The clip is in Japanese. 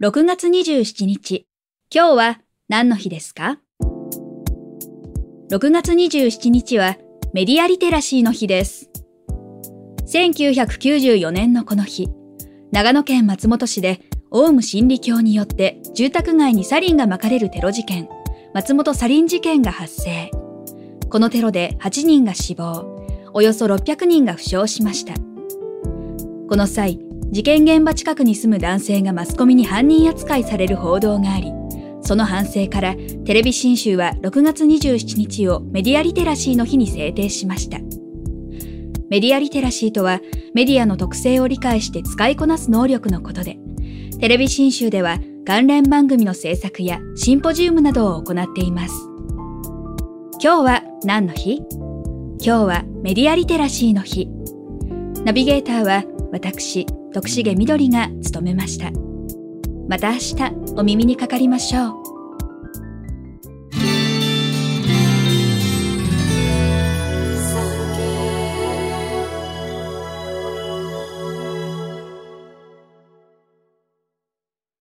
6月27日、今日は何の日ですか ?6 月27日はメディアリテラシーの日です。1994年のこの日、長野県松本市でオウム真理教によって住宅街にサリンが撒かれるテロ事件、松本サリン事件が発生。このテロで8人が死亡、およそ600人が負傷しました。この際、事件現場近くに住む男性がマスコミに犯人扱いされる報道があり、その反省からテレビ新州は6月27日をメディアリテラシーの日に制定しました。メディアリテラシーとはメディアの特性を理解して使いこなす能力のことで、テレビ新州では関連番組の制作やシンポジウムなどを行っています。今日は何の日？今日はメディアリテラシーの日。ナビゲーターは私、徳重みどりが務めました。また明日お耳にかかりましょう。